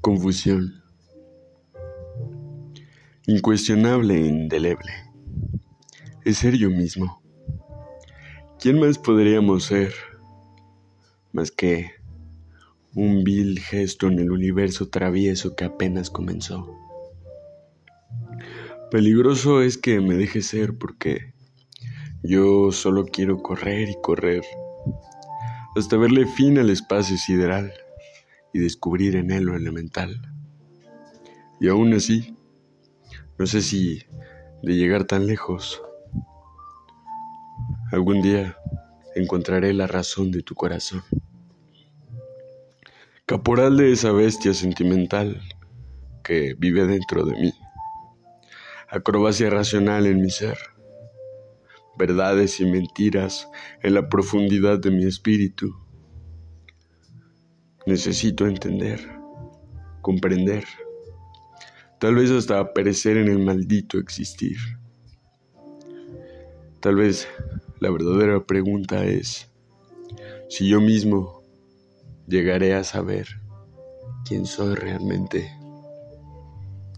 Confusión. Incuestionable e indeleble. Es ser yo mismo. ¿Quién más podríamos ser más que un vil gesto en el universo travieso que apenas comenzó? Peligroso es que me deje ser porque yo solo quiero correr y correr hasta verle fin al espacio sideral y descubrir en él lo elemental. Y aún así, no sé si de llegar tan lejos, algún día encontraré la razón de tu corazón. Caporal de esa bestia sentimental que vive dentro de mí. Acrobacia racional en mi ser. Verdades y mentiras en la profundidad de mi espíritu Necesito entender, comprender, tal vez hasta perecer en el maldito existir. Tal vez la verdadera pregunta es si yo mismo llegaré a saber quién soy realmente.